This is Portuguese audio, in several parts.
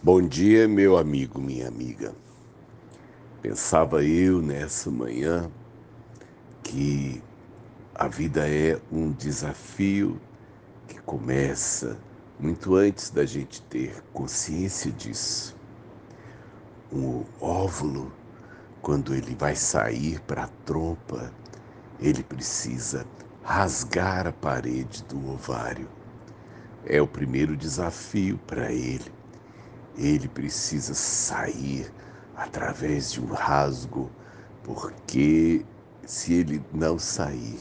Bom dia, meu amigo, minha amiga. Pensava eu nessa manhã que a vida é um desafio que começa muito antes da gente ter consciência disso. O óvulo, quando ele vai sair para a trompa, ele precisa rasgar a parede do ovário. É o primeiro desafio para ele ele precisa sair através de um rasgo, porque se ele não sair,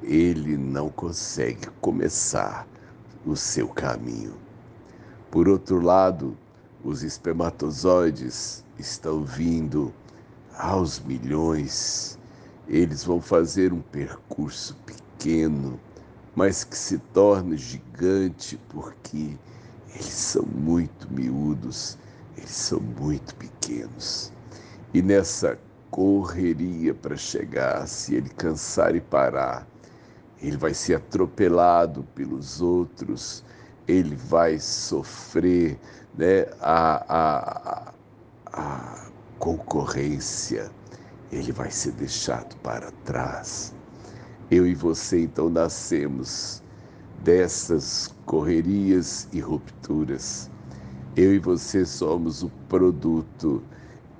ele não consegue começar o seu caminho. Por outro lado, os espermatozoides estão vindo aos milhões. Eles vão fazer um percurso pequeno, mas que se torna gigante porque eles são muito miúdos, eles são muito pequenos. E nessa correria para chegar, se ele cansar e parar, ele vai ser atropelado pelos outros, ele vai sofrer né, a, a, a concorrência, ele vai ser deixado para trás. Eu e você então nascemos dessas correrias e rupturas. Eu e você somos o produto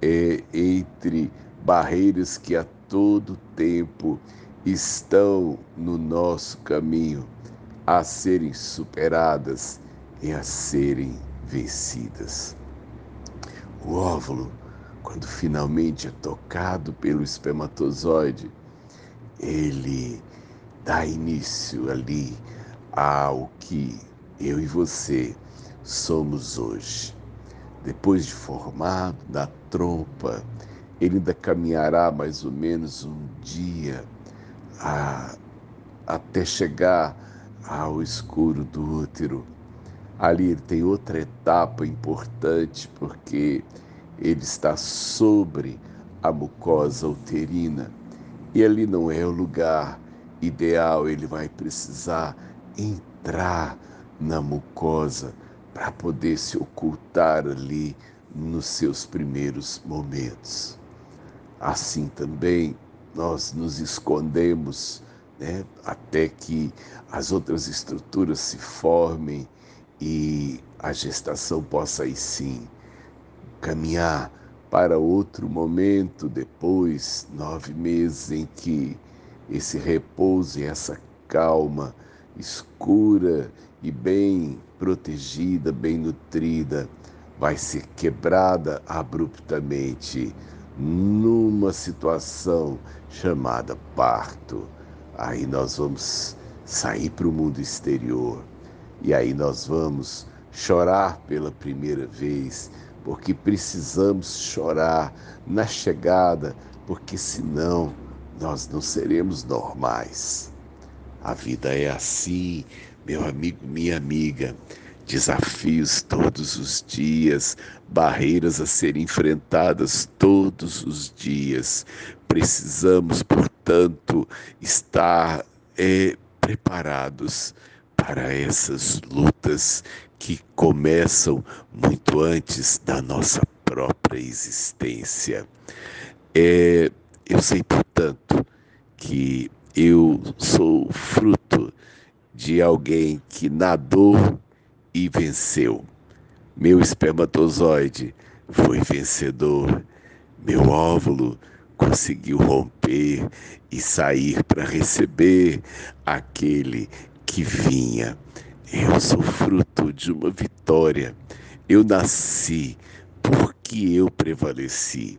é, entre barreiras que a todo tempo estão no nosso caminho a serem superadas e a serem vencidas. O óvulo, quando finalmente é tocado pelo espermatozoide, ele dá início ali ao que eu e você somos hoje. Depois de formado na trompa, ele ainda caminhará mais ou menos um dia a, até chegar ao escuro do útero. Ali ele tem outra etapa importante, porque ele está sobre a mucosa uterina. E ali não é o lugar ideal, ele vai precisar entrar na mucosa para poder se ocultar ali nos seus primeiros momentos. Assim também nós nos escondemos né, até que as outras estruturas se formem e a gestação possa aí sim caminhar para outro momento depois, nove meses em que esse repouso e essa calma escura e bem protegida, bem nutrida, vai ser quebrada abruptamente numa situação chamada parto. Aí nós vamos sair para o mundo exterior e aí nós vamos chorar pela primeira vez, porque precisamos chorar na chegada, porque senão nós não seremos normais. A vida é assim, meu amigo, minha amiga. Desafios todos os dias, barreiras a serem enfrentadas todos os dias. Precisamos, portanto, estar é, preparados para essas lutas que começam muito antes da nossa própria existência. É, eu sei, portanto, que eu sou fruto de alguém que nadou e venceu. Meu espermatozoide foi vencedor. Meu óvulo conseguiu romper e sair para receber aquele que vinha. Eu sou fruto de uma vitória. Eu nasci porque eu prevaleci.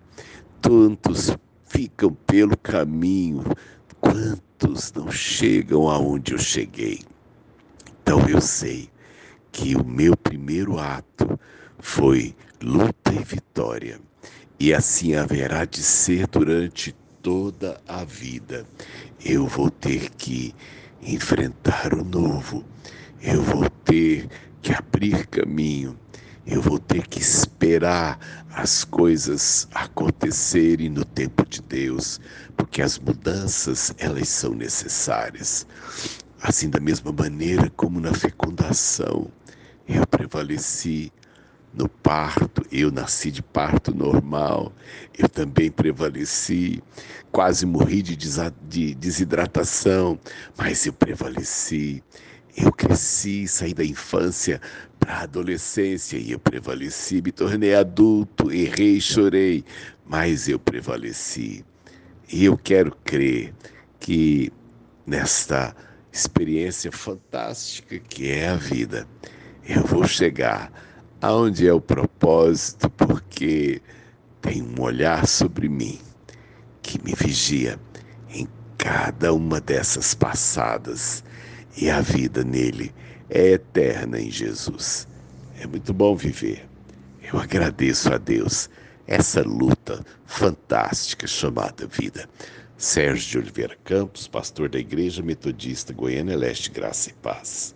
Tantos ficam pelo caminho, quantos não chegam aonde eu cheguei. Então eu sei que o meu primeiro ato foi luta e vitória, e assim haverá de ser durante toda a vida. Eu vou ter que enfrentar o novo, eu vou ter que abrir caminho, eu vou ter que esperar as coisas acontecerem no tempo de Deus, porque as mudanças elas são necessárias. Assim da mesma maneira como na fecundação eu prevaleci, no parto, eu nasci de parto normal, eu também prevaleci, quase morri de, de desidratação, mas eu prevaleci. Eu cresci, saí da infância a adolescência e eu prevaleci, me tornei adulto, errei, chorei, mas eu prevaleci. E eu quero crer que nesta experiência fantástica que é a vida, eu vou chegar aonde é o propósito, porque tem um olhar sobre mim que me vigia em cada uma dessas passadas e a vida nele é eterna em Jesus. É muito bom viver. Eu agradeço a Deus essa luta fantástica chamada vida. Sérgio de Oliveira Campos, pastor da Igreja Metodista Goiânia Leste, Graça e Paz.